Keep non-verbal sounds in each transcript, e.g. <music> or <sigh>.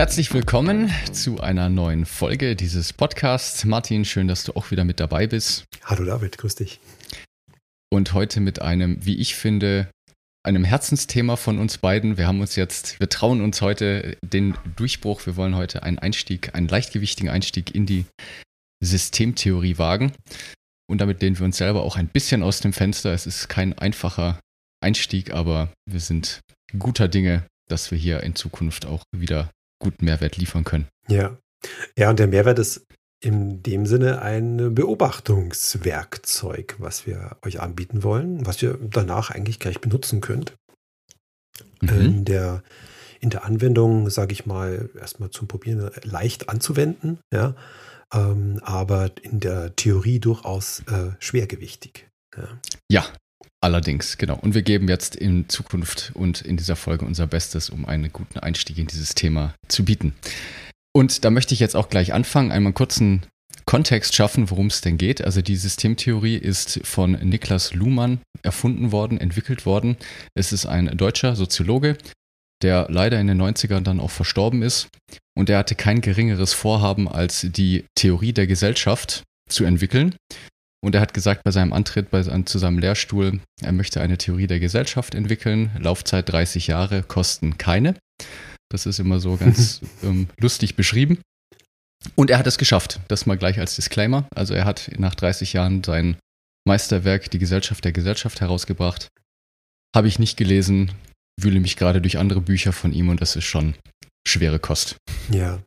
Herzlich willkommen zu einer neuen Folge dieses Podcasts. Martin, schön, dass du auch wieder mit dabei bist. Hallo David, grüß dich. Und heute mit einem, wie ich finde, einem Herzensthema von uns beiden. Wir haben uns jetzt, wir trauen uns heute den Durchbruch. Wir wollen heute einen Einstieg, einen leichtgewichtigen Einstieg in die Systemtheorie wagen. Und damit lehnen wir uns selber auch ein bisschen aus dem Fenster. Es ist kein einfacher Einstieg, aber wir sind guter Dinge, dass wir hier in Zukunft auch wieder guten Mehrwert liefern können. Ja. Ja, und der Mehrwert ist in dem Sinne ein Beobachtungswerkzeug, was wir euch anbieten wollen, was ihr danach eigentlich gleich benutzen könnt. Mhm. In, der, in der Anwendung, sage ich mal, erstmal zum Probieren leicht anzuwenden, ja, ähm, aber in der Theorie durchaus äh, schwergewichtig. Ja. ja, Allerdings, genau. Und wir geben jetzt in Zukunft und in dieser Folge unser Bestes, um einen guten Einstieg in dieses Thema zu bieten. Und da möchte ich jetzt auch gleich anfangen, einmal einen kurzen Kontext schaffen, worum es denn geht. Also die Systemtheorie ist von Niklas Luhmann erfunden worden, entwickelt worden. Es ist ein deutscher Soziologe, der leider in den 90ern dann auch verstorben ist. Und der hatte kein geringeres Vorhaben, als die Theorie der Gesellschaft zu entwickeln. Und er hat gesagt bei seinem Antritt bei, zu seinem Lehrstuhl, er möchte eine Theorie der Gesellschaft entwickeln. Laufzeit 30 Jahre, Kosten keine. Das ist immer so ganz <laughs> ähm, lustig beschrieben. Und er hat es geschafft. Das mal gleich als Disclaimer. Also er hat nach 30 Jahren sein Meisterwerk Die Gesellschaft der Gesellschaft herausgebracht. Habe ich nicht gelesen, wühle mich gerade durch andere Bücher von ihm und das ist schon schwere Kost. Ja,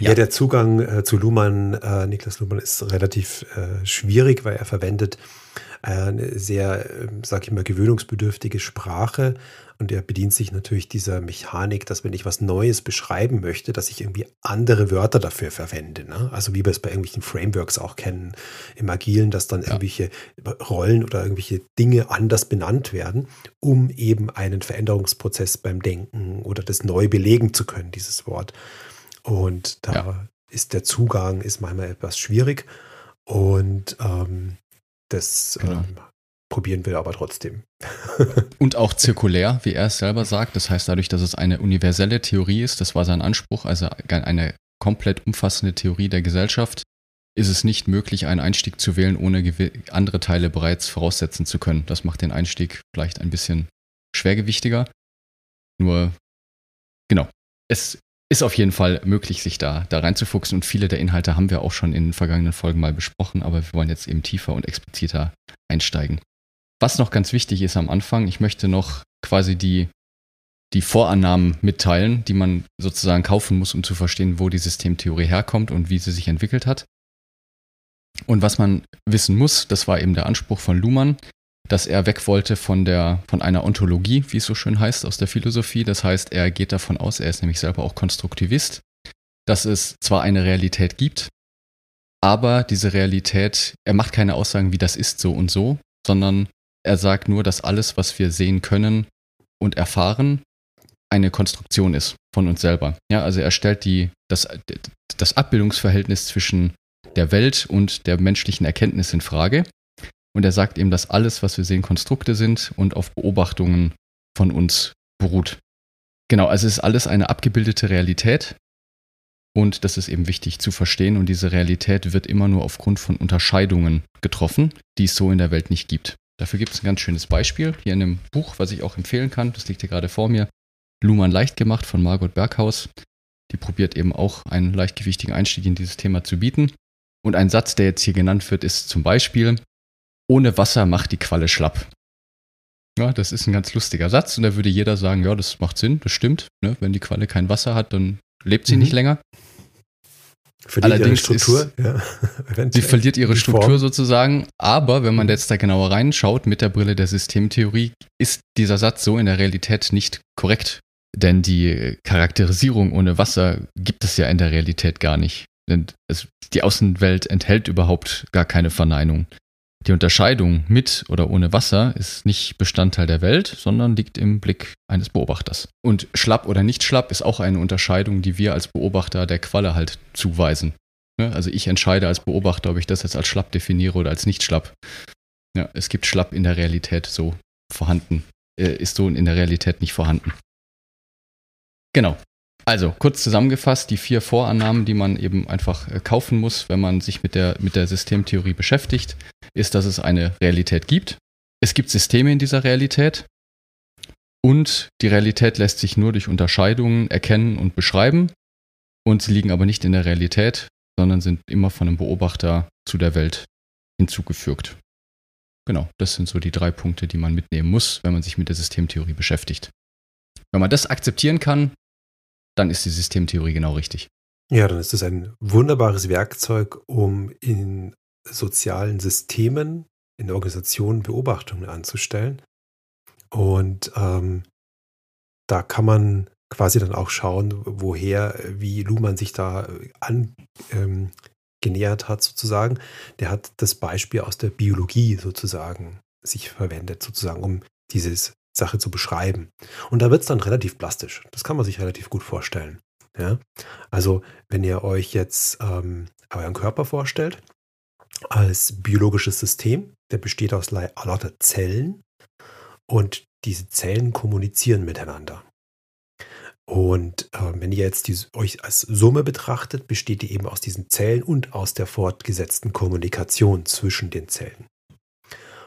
ja. ja, der Zugang äh, zu Luhmann, äh, Niklas Luhmann, ist relativ äh, schwierig, weil er verwendet äh, eine sehr, ähm, sag ich mal, gewöhnungsbedürftige Sprache und er bedient sich natürlich dieser Mechanik, dass wenn ich was Neues beschreiben möchte, dass ich irgendwie andere Wörter dafür verwende. Ne? Also wie wir es bei irgendwelchen Frameworks auch kennen im Agilen, dass dann ja. irgendwelche Rollen oder irgendwelche Dinge anders benannt werden, um eben einen Veränderungsprozess beim Denken oder das neu belegen zu können, dieses Wort. Und da ja. ist der Zugang ist manchmal etwas schwierig. Und ähm, das genau. ähm, probieren wir aber trotzdem. <laughs> Und auch zirkulär, wie er es selber sagt. Das heißt, dadurch, dass es eine universelle Theorie ist, das war sein Anspruch, also eine komplett umfassende Theorie der Gesellschaft, ist es nicht möglich, einen Einstieg zu wählen, ohne andere Teile bereits voraussetzen zu können. Das macht den Einstieg vielleicht ein bisschen schwergewichtiger. Nur, genau, es ist auf jeden Fall möglich, sich da, da reinzufuchsen. Und viele der Inhalte haben wir auch schon in den vergangenen Folgen mal besprochen, aber wir wollen jetzt eben tiefer und expliziter einsteigen. Was noch ganz wichtig ist am Anfang, ich möchte noch quasi die, die Vorannahmen mitteilen, die man sozusagen kaufen muss, um zu verstehen, wo die Systemtheorie herkommt und wie sie sich entwickelt hat. Und was man wissen muss, das war eben der Anspruch von Luhmann, dass er weg wollte von der, von einer Ontologie, wie es so schön heißt, aus der Philosophie. Das heißt, er geht davon aus, er ist nämlich selber auch Konstruktivist, dass es zwar eine Realität gibt, aber diese Realität, er macht keine Aussagen, wie das ist so und so, sondern er sagt nur, dass alles, was wir sehen können und erfahren, eine Konstruktion ist von uns selber. Ja, also er stellt die, das, das Abbildungsverhältnis zwischen der Welt und der menschlichen Erkenntnis in Frage und er sagt eben, dass alles, was wir sehen, Konstrukte sind und auf Beobachtungen von uns beruht. Genau, also es ist alles eine abgebildete Realität. Und das ist eben wichtig zu verstehen. Und diese Realität wird immer nur aufgrund von Unterscheidungen getroffen, die es so in der Welt nicht gibt. Dafür gibt es ein ganz schönes Beispiel hier in einem Buch, was ich auch empfehlen kann. Das liegt hier gerade vor mir. Luhmann leicht gemacht von Margot Berghaus. Die probiert eben auch einen leichtgewichtigen Einstieg in dieses Thema zu bieten. Und ein Satz, der jetzt hier genannt wird, ist zum Beispiel, ohne Wasser macht die Qualle schlapp. Ja, das ist ein ganz lustiger Satz und da würde jeder sagen, ja, das macht Sinn, das stimmt. Ne? Wenn die Qualle kein Wasser hat, dann lebt sie mhm. nicht länger. verliert Allerdings ihre Struktur. Ist, ja, <laughs> sie verliert ihre Struktur sozusagen. Aber wenn man jetzt da genauer reinschaut mit der Brille der Systemtheorie, ist dieser Satz so in der Realität nicht korrekt. Denn die Charakterisierung ohne Wasser gibt es ja in der Realität gar nicht. Denn es, die Außenwelt enthält überhaupt gar keine Verneinung. Die Unterscheidung mit oder ohne Wasser ist nicht Bestandteil der Welt, sondern liegt im Blick eines Beobachters. Und schlapp oder nicht schlapp ist auch eine Unterscheidung, die wir als Beobachter der Qualle halt zuweisen. Ne? Also ich entscheide als Beobachter, ob ich das jetzt als schlapp definiere oder als nicht schlapp. Ja, es gibt schlapp in der Realität so vorhanden, äh, ist so in der Realität nicht vorhanden. Genau. Also, kurz zusammengefasst, die vier Vorannahmen, die man eben einfach äh, kaufen muss, wenn man sich mit der, mit der Systemtheorie beschäftigt, ist, dass es eine Realität gibt. Es gibt Systeme in dieser Realität. Und die Realität lässt sich nur durch Unterscheidungen erkennen und beschreiben. Und sie liegen aber nicht in der Realität, sondern sind immer von einem Beobachter zu der Welt hinzugefügt. Genau, das sind so die drei Punkte, die man mitnehmen muss, wenn man sich mit der Systemtheorie beschäftigt. Wenn man das akzeptieren kann, dann ist die Systemtheorie genau richtig. Ja, dann ist es ein wunderbares Werkzeug, um in sozialen Systemen, in Organisationen Beobachtungen anzustellen. Und ähm, da kann man quasi dann auch schauen, woher, wie Luhmann sich da angenähert ähm, hat, sozusagen. Der hat das Beispiel aus der Biologie sozusagen sich verwendet, sozusagen, um dieses Sache zu beschreiben. Und da wird es dann relativ plastisch. Das kann man sich relativ gut vorstellen. Ja? Also, wenn ihr euch jetzt ähm, euren Körper vorstellt, als biologisches System, der besteht aus lauter Zellen und diese Zellen kommunizieren miteinander. Und äh, wenn ihr jetzt die, euch als Summe betrachtet, besteht die eben aus diesen Zellen und aus der fortgesetzten Kommunikation zwischen den Zellen.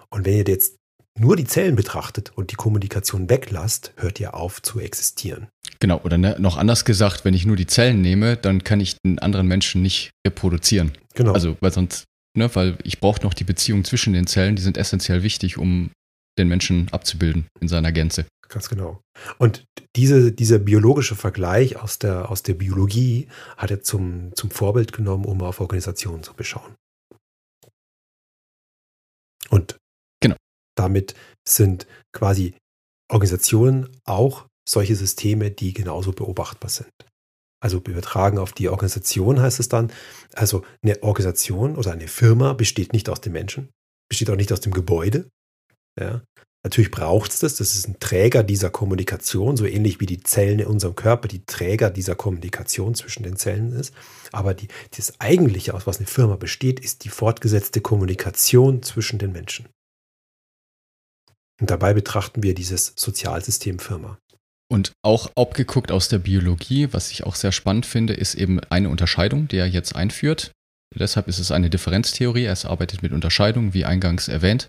Und wenn ihr jetzt nur die Zellen betrachtet und die Kommunikation weglasst, hört ihr auf zu existieren. Genau, oder ne, noch anders gesagt, wenn ich nur die Zellen nehme, dann kann ich den anderen Menschen nicht reproduzieren. Genau. Also, weil sonst, ne, weil ich brauche noch die Beziehung zwischen den Zellen, die sind essentiell wichtig, um den Menschen abzubilden in seiner Gänze. Ganz genau. Und diese, dieser biologische Vergleich aus der, aus der Biologie hat er zum, zum Vorbild genommen, um auf Organisationen zu beschauen. Und damit sind quasi Organisationen auch solche Systeme, die genauso beobachtbar sind. Also übertragen auf die Organisation heißt es dann, also eine Organisation oder eine Firma besteht nicht aus den Menschen, besteht auch nicht aus dem Gebäude. Ja. Natürlich braucht es das, das ist ein Träger dieser Kommunikation, so ähnlich wie die Zellen in unserem Körper die Träger dieser Kommunikation zwischen den Zellen ist. Aber die, das Eigentliche, aus was eine Firma besteht, ist die fortgesetzte Kommunikation zwischen den Menschen. Und dabei betrachten wir dieses Sozialsystem Firma. Und auch abgeguckt aus der Biologie, was ich auch sehr spannend finde, ist eben eine Unterscheidung, die er jetzt einführt. Deshalb ist es eine Differenztheorie. Er arbeitet mit Unterscheidungen, wie eingangs erwähnt.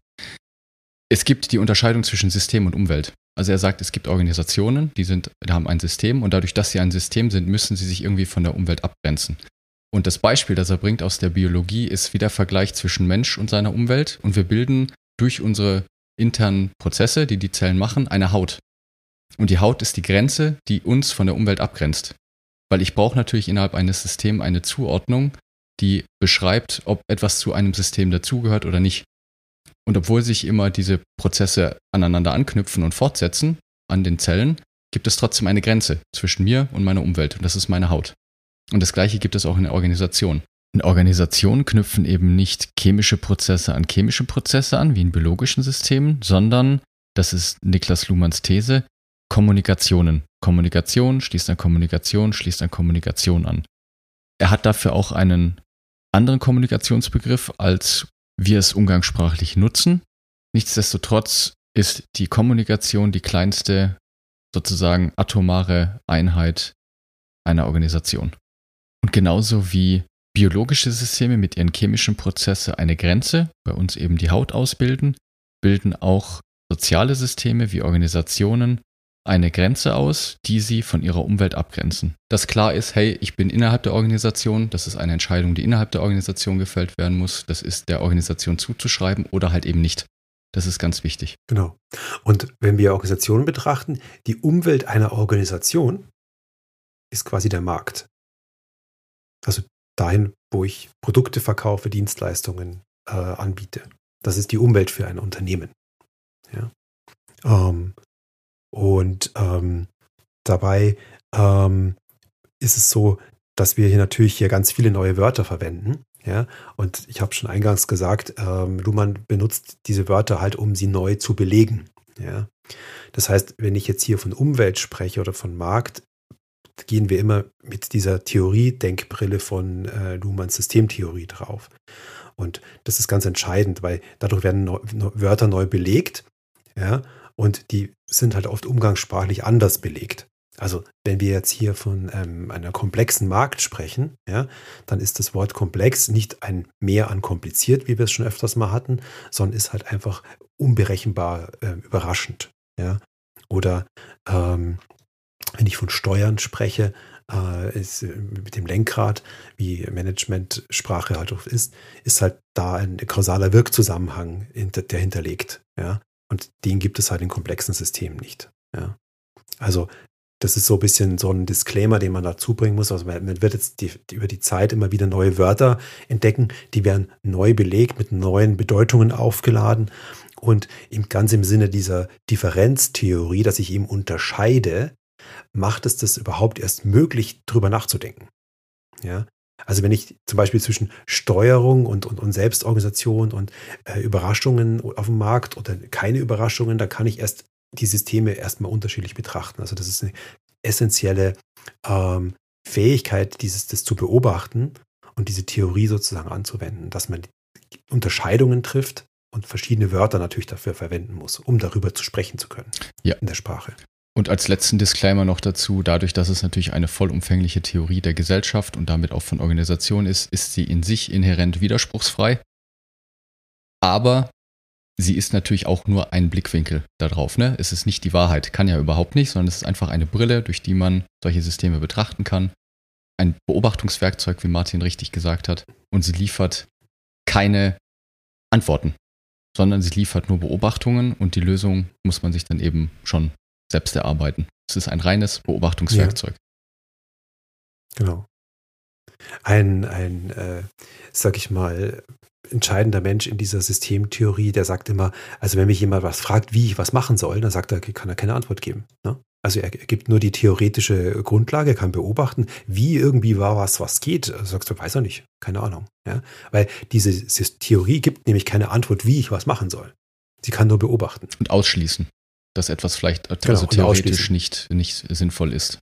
Es gibt die Unterscheidung zwischen System und Umwelt. Also er sagt, es gibt Organisationen, die sind, die haben ein System und dadurch, dass sie ein System sind, müssen sie sich irgendwie von der Umwelt abgrenzen. Und das Beispiel, das er bringt aus der Biologie, ist wie der Vergleich zwischen Mensch und seiner Umwelt. Und wir bilden durch unsere internen Prozesse, die die Zellen machen, eine Haut. Und die Haut ist die Grenze, die uns von der Umwelt abgrenzt. Weil ich brauche natürlich innerhalb eines Systems eine Zuordnung, die beschreibt, ob etwas zu einem System dazugehört oder nicht. Und obwohl sich immer diese Prozesse aneinander anknüpfen und fortsetzen an den Zellen, gibt es trotzdem eine Grenze zwischen mir und meiner Umwelt. Und das ist meine Haut. Und das gleiche gibt es auch in der Organisation. In Organisationen knüpfen eben nicht chemische Prozesse an chemische Prozesse an, wie in biologischen Systemen, sondern, das ist Niklas Luhmanns These, Kommunikationen. Kommunikation schließt an Kommunikation, schließt an Kommunikation an. Er hat dafür auch einen anderen Kommunikationsbegriff, als wir es umgangssprachlich nutzen. Nichtsdestotrotz ist die Kommunikation die kleinste sozusagen atomare Einheit einer Organisation. Und genauso wie Biologische Systeme mit ihren chemischen Prozessen eine Grenze, bei uns eben die Haut ausbilden, bilden auch soziale Systeme wie Organisationen eine Grenze aus, die sie von ihrer Umwelt abgrenzen. Dass klar ist, hey, ich bin innerhalb der Organisation, das ist eine Entscheidung, die innerhalb der Organisation gefällt werden muss, das ist der Organisation zuzuschreiben oder halt eben nicht. Das ist ganz wichtig. Genau. Und wenn wir Organisationen betrachten, die Umwelt einer Organisation ist quasi der Markt. Also dahin, wo ich Produkte verkaufe, Dienstleistungen äh, anbiete. Das ist die Umwelt für ein Unternehmen. Ja? Ähm, und ähm, dabei ähm, ist es so, dass wir hier natürlich hier ganz viele neue Wörter verwenden. Ja, und ich habe schon eingangs gesagt, ähm, Luhmann benutzt diese Wörter halt, um sie neu zu belegen. Ja, das heißt, wenn ich jetzt hier von Umwelt spreche oder von Markt, gehen wir immer mit dieser Theorie-Denkbrille von äh, Luhmanns Systemtheorie drauf. Und das ist ganz entscheidend, weil dadurch werden neu, Wörter neu belegt, ja, und die sind halt oft umgangssprachlich anders belegt. Also wenn wir jetzt hier von ähm, einer komplexen Markt sprechen, ja, dann ist das Wort komplex nicht ein Mehr an kompliziert, wie wir es schon öfters mal hatten, sondern ist halt einfach unberechenbar äh, überraschend. Ja. Oder ähm, wenn ich von Steuern spreche, äh, ist äh, mit dem Lenkrad, wie Managementsprache halt auch ist, ist halt da ein kausaler Wirkzusammenhang, der hinterlegt. Ja. Und den gibt es halt in komplexen Systemen nicht. Ja. Also das ist so ein bisschen so ein Disclaimer, den man dazu bringen muss. Also man wird jetzt die, über die Zeit immer wieder neue Wörter entdecken, die werden neu belegt, mit neuen Bedeutungen aufgeladen. Und im, ganz im Sinne dieser Differenztheorie, dass ich eben unterscheide, macht es das überhaupt erst möglich, darüber nachzudenken. Ja, also wenn ich zum Beispiel zwischen Steuerung und, und, und Selbstorganisation und äh, Überraschungen auf dem Markt oder keine Überraschungen, da kann ich erst die Systeme erstmal unterschiedlich betrachten. Also das ist eine essentielle ähm, Fähigkeit, dieses das zu beobachten und diese Theorie sozusagen anzuwenden, dass man Unterscheidungen trifft und verschiedene Wörter natürlich dafür verwenden muss, um darüber zu sprechen zu können ja. in der Sprache. Und als letzten Disclaimer noch dazu, dadurch, dass es natürlich eine vollumfängliche Theorie der Gesellschaft und damit auch von Organisation ist, ist sie in sich inhärent widerspruchsfrei. Aber sie ist natürlich auch nur ein Blickwinkel darauf. Ne? Es ist nicht die Wahrheit, kann ja überhaupt nicht, sondern es ist einfach eine Brille, durch die man solche Systeme betrachten kann. Ein Beobachtungswerkzeug, wie Martin richtig gesagt hat. Und sie liefert keine Antworten, sondern sie liefert nur Beobachtungen und die Lösung muss man sich dann eben schon selbst erarbeiten. Es ist ein reines Beobachtungswerkzeug. Ja. Genau. Ein, ein äh, sag ich mal, entscheidender Mensch in dieser Systemtheorie, der sagt immer, also wenn mich jemand was fragt, wie ich was machen soll, dann sagt er, kann er keine Antwort geben. Ne? Also er gibt nur die theoretische Grundlage, kann beobachten, wie irgendwie war was, was geht. Also sagst du, weiß er nicht, keine Ahnung. Ja? Weil diese Theorie gibt nämlich keine Antwort, wie ich was machen soll. Sie kann nur beobachten. Und ausschließen, dass etwas vielleicht genau, also theoretisch nicht, nicht sinnvoll ist.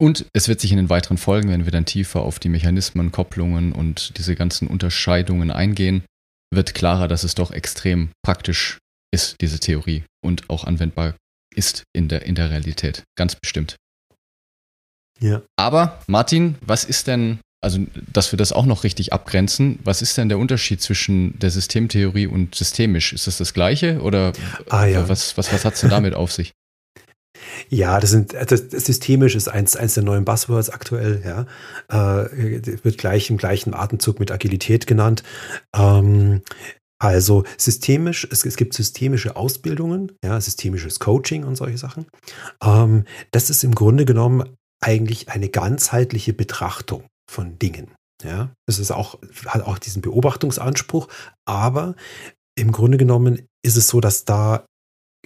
Und es wird sich in den weiteren Folgen, wenn wir dann tiefer auf die Mechanismen, Kopplungen und diese ganzen Unterscheidungen eingehen, wird klarer, dass es doch extrem praktisch ist, diese Theorie und auch anwendbar ist in der, in der Realität. Ganz bestimmt. Ja. Aber Martin, was ist denn, also dass wir das auch noch richtig abgrenzen, was ist denn der Unterschied zwischen der Systemtheorie und systemisch? Ist das das gleiche oder ah, ja. was, was, was hat es denn damit auf sich? <laughs> Ja, das sind das, das systemisch ist eins, eins der neuen Buzzwords aktuell, ja. Äh, wird gleich im gleichen Atemzug mit Agilität genannt. Ähm, also systemisch, es, es, gibt systemische Ausbildungen, ja, systemisches Coaching und solche Sachen. Ähm, das ist im Grunde genommen eigentlich eine ganzheitliche Betrachtung von Dingen. Ja, es ist auch, hat auch diesen Beobachtungsanspruch, aber im Grunde genommen ist es so, dass da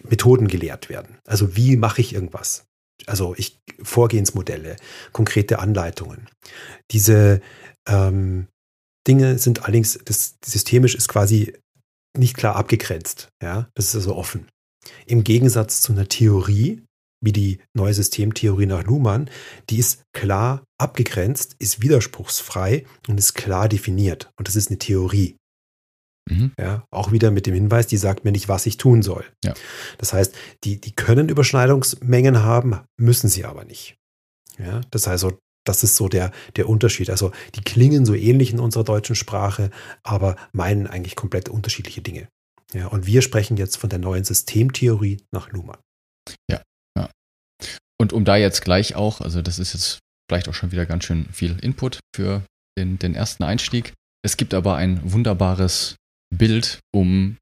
Methoden gelehrt werden. Also wie mache ich irgendwas? Also ich Vorgehensmodelle, konkrete Anleitungen. Diese ähm, Dinge sind allerdings, das systemisch ist quasi nicht klar abgegrenzt. Ja, das ist also offen. Im Gegensatz zu einer Theorie, wie die neue Systemtheorie nach Luhmann, die ist klar abgegrenzt, ist widerspruchsfrei und ist klar definiert. Und das ist eine Theorie. Mhm. Ja, auch wieder mit dem Hinweis, die sagt mir nicht, was ich tun soll. Ja. Das heißt, die, die können Überschneidungsmengen haben, müssen sie aber nicht. Ja, das heißt, so, das ist so der, der Unterschied. Also die klingen so ähnlich in unserer deutschen Sprache, aber meinen eigentlich komplett unterschiedliche Dinge. Ja, und wir sprechen jetzt von der neuen Systemtheorie nach Luhmann. Ja, ja. Und um da jetzt gleich auch, also das ist jetzt vielleicht auch schon wieder ganz schön viel Input für den, den ersten Einstieg. Es gibt aber ein wunderbares Bild, um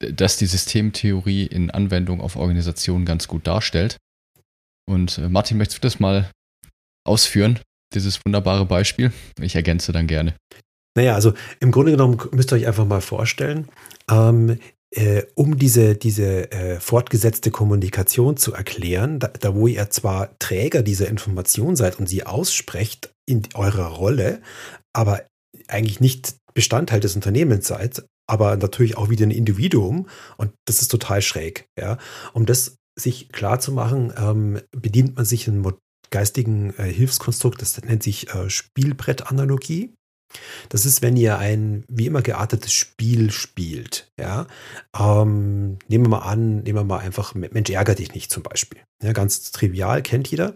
das die Systemtheorie in Anwendung auf Organisationen ganz gut darstellt. Und äh, Martin, möchtest du das mal ausführen? dieses wunderbare Beispiel? Ich ergänze dann gerne. Naja, also im Grunde genommen müsst ihr euch einfach mal vorstellen, ähm, äh, um diese, diese äh, fortgesetzte Kommunikation zu erklären, da, da, wo ihr zwar Träger dieser Information seid und sie aussprecht in eurer Rolle, aber eigentlich nicht Bestandteil des Unternehmens seid, aber natürlich auch wieder ein Individuum und das ist total schräg. Ja? Um das sich klar zu machen, ähm, bedient man sich ein geistigen äh, Hilfskonstrukt, das nennt sich äh, Spielbrettanalogie. Das ist, wenn ihr ein wie immer geartetes Spiel spielt. Ja? Ähm, nehmen wir mal an, nehmen wir mal einfach Mensch, ärger dich nicht zum Beispiel. Ja, ganz trivial, kennt jeder.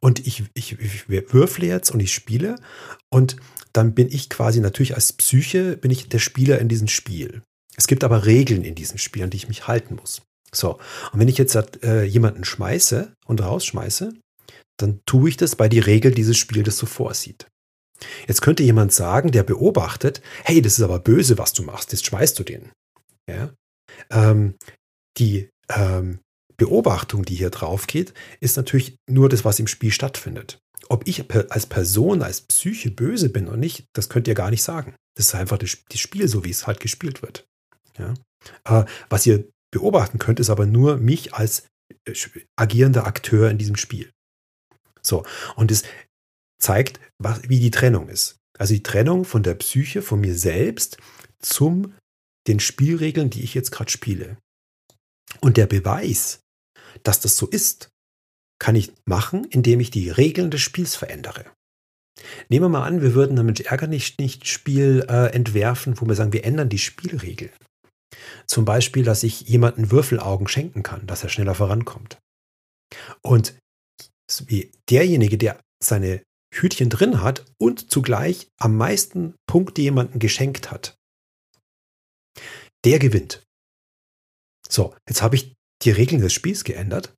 Und ich, ich, ich würfle jetzt und ich spiele und dann bin ich quasi natürlich als Psyche, bin ich der Spieler in diesem Spiel. Es gibt aber Regeln in diesem Spiel, an die ich mich halten muss. So, und wenn ich jetzt äh, jemanden schmeiße und rausschmeiße, dann tue ich das, weil die Regel dieses Spiels das so vorsieht. Jetzt könnte jemand sagen, der beobachtet, hey, das ist aber böse, was du machst, jetzt schmeißt du den. Ja? Ähm, die ähm, Beobachtung, die hier drauf geht, ist natürlich nur das, was im Spiel stattfindet. Ob ich als Person, als Psyche böse bin oder nicht, das könnt ihr gar nicht sagen. Das ist einfach das Spiel, so wie es halt gespielt wird. Ja? Äh, was ihr beobachten könnt, ist aber nur mich als äh, agierender Akteur in diesem Spiel. So, und es zeigt, was, wie die Trennung ist. Also die Trennung von der Psyche, von mir selbst zum den Spielregeln, die ich jetzt gerade spiele. Und der Beweis, dass das so ist, kann ich machen, indem ich die Regeln des Spiels verändere. Nehmen wir mal an, wir würden damit Ärger nicht, nicht Spiel äh, entwerfen, wo wir sagen, wir ändern die Spielregeln. Zum Beispiel, dass ich jemanden Würfelaugen schenken kann, dass er schneller vorankommt. Und derjenige, der seine Hütchen drin hat und zugleich am meisten Punkte jemanden geschenkt hat, der gewinnt. So, jetzt habe ich die Regeln des Spiels geändert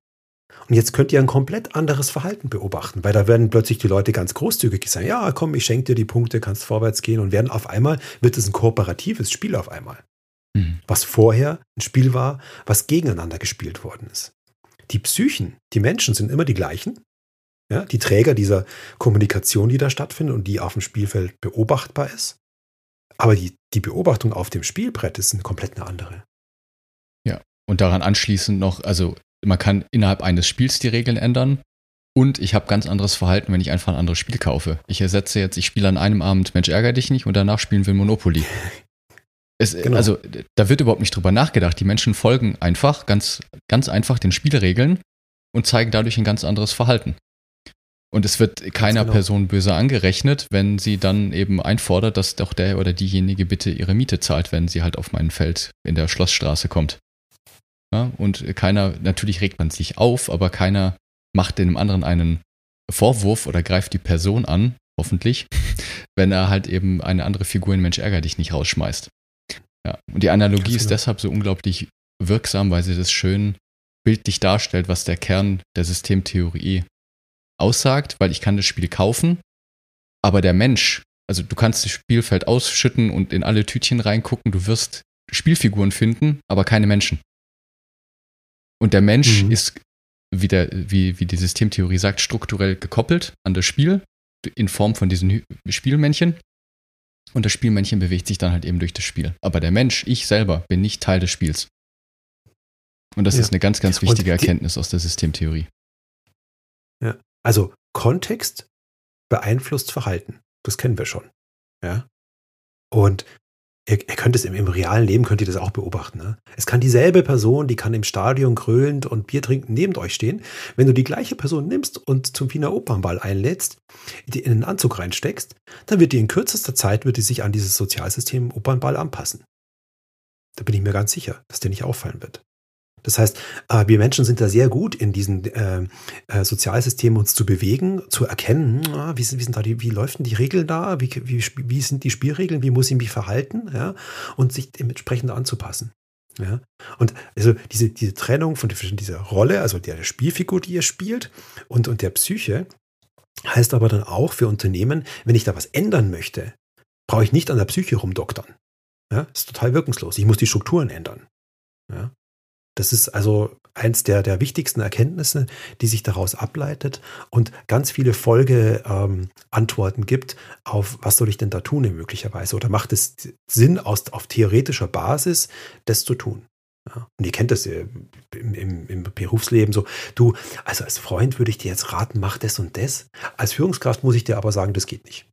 und jetzt könnt ihr ein komplett anderes Verhalten beobachten, weil da werden plötzlich die Leute ganz großzügig sagen, ja, komm, ich schenke dir die Punkte, kannst vorwärts gehen und werden auf einmal, wird es ein kooperatives Spiel auf einmal. Mhm. Was vorher ein Spiel war, was gegeneinander gespielt worden ist. Die Psychen, die Menschen sind immer die gleichen. Ja, die Träger dieser Kommunikation, die da stattfindet und die auf dem Spielfeld beobachtbar ist. Aber die, die Beobachtung auf dem Spielbrett ist eine komplett eine andere. Ja, und daran anschließend noch, also man kann innerhalb eines Spiels die Regeln ändern. Und ich habe ganz anderes Verhalten, wenn ich einfach ein anderes Spiel kaufe. Ich ersetze jetzt, ich spiele an einem Abend Mensch ärger dich nicht und danach spielen wir Monopoly. <laughs> Es, genau. Also da wird überhaupt nicht drüber nachgedacht. Die Menschen folgen einfach, ganz, ganz einfach den Spielregeln und zeigen dadurch ein ganz anderes Verhalten. Und es wird keiner genau. Person böse angerechnet, wenn sie dann eben einfordert, dass doch der oder diejenige bitte ihre Miete zahlt, wenn sie halt auf mein Feld in der Schlossstraße kommt. Ja, und keiner, natürlich regt man sich auf, aber keiner macht dem anderen einen Vorwurf oder greift die Person an, hoffentlich, <laughs> wenn er halt eben eine andere Figur in Mensch ärger dich nicht rausschmeißt. Ja, und die Analogie genau. ist deshalb so unglaublich wirksam, weil sie das schön bildlich darstellt, was der Kern der Systemtheorie aussagt, weil ich kann das Spiel kaufen, aber der Mensch, also du kannst das Spielfeld ausschütten und in alle Tütchen reingucken, du wirst Spielfiguren finden, aber keine Menschen. Und der Mensch mhm. ist, wie, der, wie, wie die Systemtheorie sagt, strukturell gekoppelt an das Spiel in Form von diesen Spielmännchen. Und das Spielmännchen bewegt sich dann halt eben durch das Spiel. Aber der Mensch, ich selber, bin nicht Teil des Spiels. Und das ja. ist eine ganz, ganz wichtige Erkenntnis aus der Systemtheorie. Ja, also Kontext beeinflusst Verhalten. Das kennen wir schon. Ja. Und Ihr, ihr könnt es im, im, realen Leben, könnt ihr das auch beobachten. Ne? Es kann dieselbe Person, die kann im Stadion grölend und Bier trinken neben euch stehen. Wenn du die gleiche Person nimmst und zum Wiener Opernball einlädst, die in einen Anzug reinsteckst, dann wird die in kürzester Zeit wird die sich an dieses Sozialsystem Opernball anpassen. Da bin ich mir ganz sicher, dass der nicht auffallen wird. Das heißt, äh, wir Menschen sind da sehr gut in diesen äh, äh, Sozialsystemen uns zu bewegen, zu erkennen, hm, wie, sind, wie, sind da die, wie läuft die Regeln da, wie, wie, wie sind die Spielregeln, wie muss ich mich verhalten, ja, und sich dementsprechend anzupassen. Ja, und also diese, diese Trennung von dieser Rolle, also der Spielfigur, die ihr spielt, und, und der Psyche, heißt aber dann auch für Unternehmen, wenn ich da was ändern möchte, brauche ich nicht an der Psyche rumdoktern. Ja, ist total wirkungslos. Ich muss die Strukturen ändern. Ja, Das ist also eins der, der wichtigsten Erkenntnisse, die sich daraus ableitet und ganz viele Folgeantworten ähm, gibt auf, was soll ich denn da tun möglicherweise? Oder macht es Sinn, aus, auf theoretischer Basis das zu tun? Ja, und ihr kennt das im, im, im, Berufsleben so. Du, also als Freund würde ich dir jetzt raten, mach das und das. Als Führungskraft muss ich dir aber sagen, das geht nicht.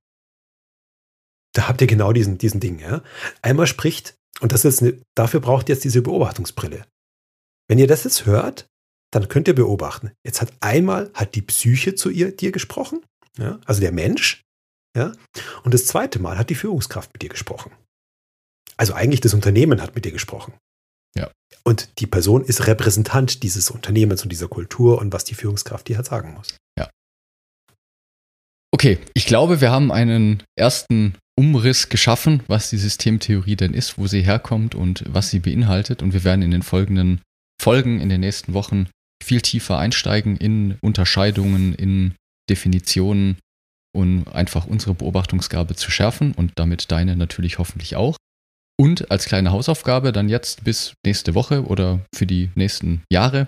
Da habt ihr genau diesen, diesen Ding. Ja? Einmal spricht, und das ist eine, dafür braucht ihr jetzt diese Beobachtungsbrille. Wenn ihr das jetzt hört, dann könnt ihr beobachten. Jetzt hat einmal hat die Psyche zu ihr, dir gesprochen, ja? also der Mensch, ja, und das zweite Mal hat die Führungskraft mit dir gesprochen. Also eigentlich das Unternehmen hat mit dir gesprochen. Ja. Und die Person ist Repräsentant dieses Unternehmens und dieser Kultur und was die Führungskraft dir halt sagen muss. Ja. Okay, ich glaube, wir haben einen ersten Umriss geschaffen, was die Systemtheorie denn ist, wo sie herkommt und was sie beinhaltet. Und wir werden in den folgenden Folgen, in den nächsten Wochen viel tiefer einsteigen in Unterscheidungen, in Definitionen und einfach unsere Beobachtungsgabe zu schärfen und damit deine natürlich hoffentlich auch. Und als kleine Hausaufgabe dann jetzt bis nächste Woche oder für die nächsten Jahre,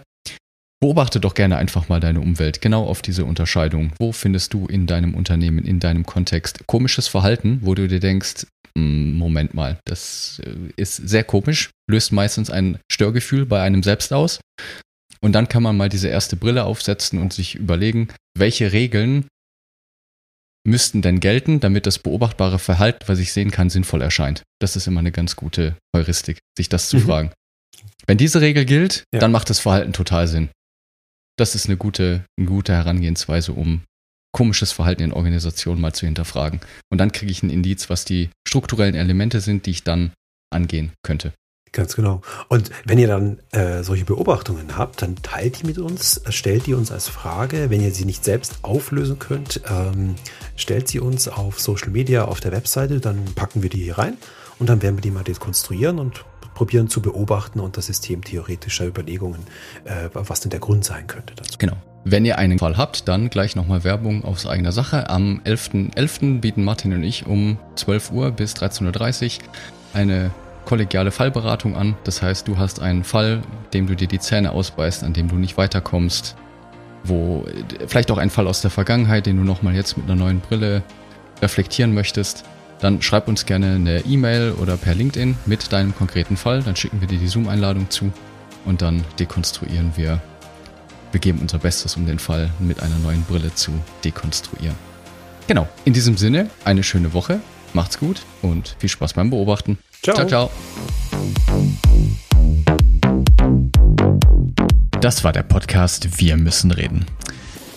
beobachte doch gerne einfach mal deine Umwelt, genau auf diese Unterscheidung. Wo findest du in deinem Unternehmen, in deinem Kontext komisches Verhalten, wo du dir denkst, Moment mal, das äh, ist sehr komisch, löst meistens ein Störgefühl bei einem selbst aus. Und dann kann man mal diese erste Brille aufsetzen und sich überlegen, welche Regeln müssten denn gelten, damit das beobachtbare Verhalten, was ich sehen kann, sinnvoll erscheint. Das ist immer eine ganz gute Heuristik, sich das zu mhm. fragen. Wenn diese Regel gilt, ja. dann macht das Verhalten total Sinn. Das ist eine gute, eine gute Herangehensweise, um komisches Verhalten in Organisationen mal zu hinterfragen. Und dann kriege ich ein Indiz, was die strukturellen Elemente sind, die ich dann angehen könnte. Ganz genau. Und wenn ihr dann äh, solche Beobachtungen habt, dann teilt die mit uns, stellt die uns als Frage. Wenn ihr sie nicht selbst auflösen könnt, ähm, stellt sie uns auf Social Media, auf der Webseite, dann packen wir die hier rein und dann werden wir die mal dekonstruieren und probieren zu beobachten unter systemtheoretischer Überlegungen, äh, was denn der Grund sein könnte dazu. Genau. Wenn ihr einen Fall habt, dann gleich nochmal Werbung aus eigener Sache. Am 11.11. .11. bieten Martin und ich um 12 Uhr bis 13.30 Uhr eine kollegiale Fallberatung an. Das heißt, du hast einen Fall, dem du dir die Zähne ausbeißt, an dem du nicht weiterkommst, wo vielleicht auch ein Fall aus der Vergangenheit, den du nochmal jetzt mit einer neuen Brille reflektieren möchtest, dann schreib uns gerne eine E-Mail oder per LinkedIn mit deinem konkreten Fall. Dann schicken wir dir die Zoom-Einladung zu und dann dekonstruieren wir. Wir geben unser Bestes, um den Fall mit einer neuen Brille zu dekonstruieren. Genau, in diesem Sinne, eine schöne Woche, macht's gut und viel Spaß beim Beobachten. Ciao. Ciao, ciao. Das war der Podcast Wir müssen reden.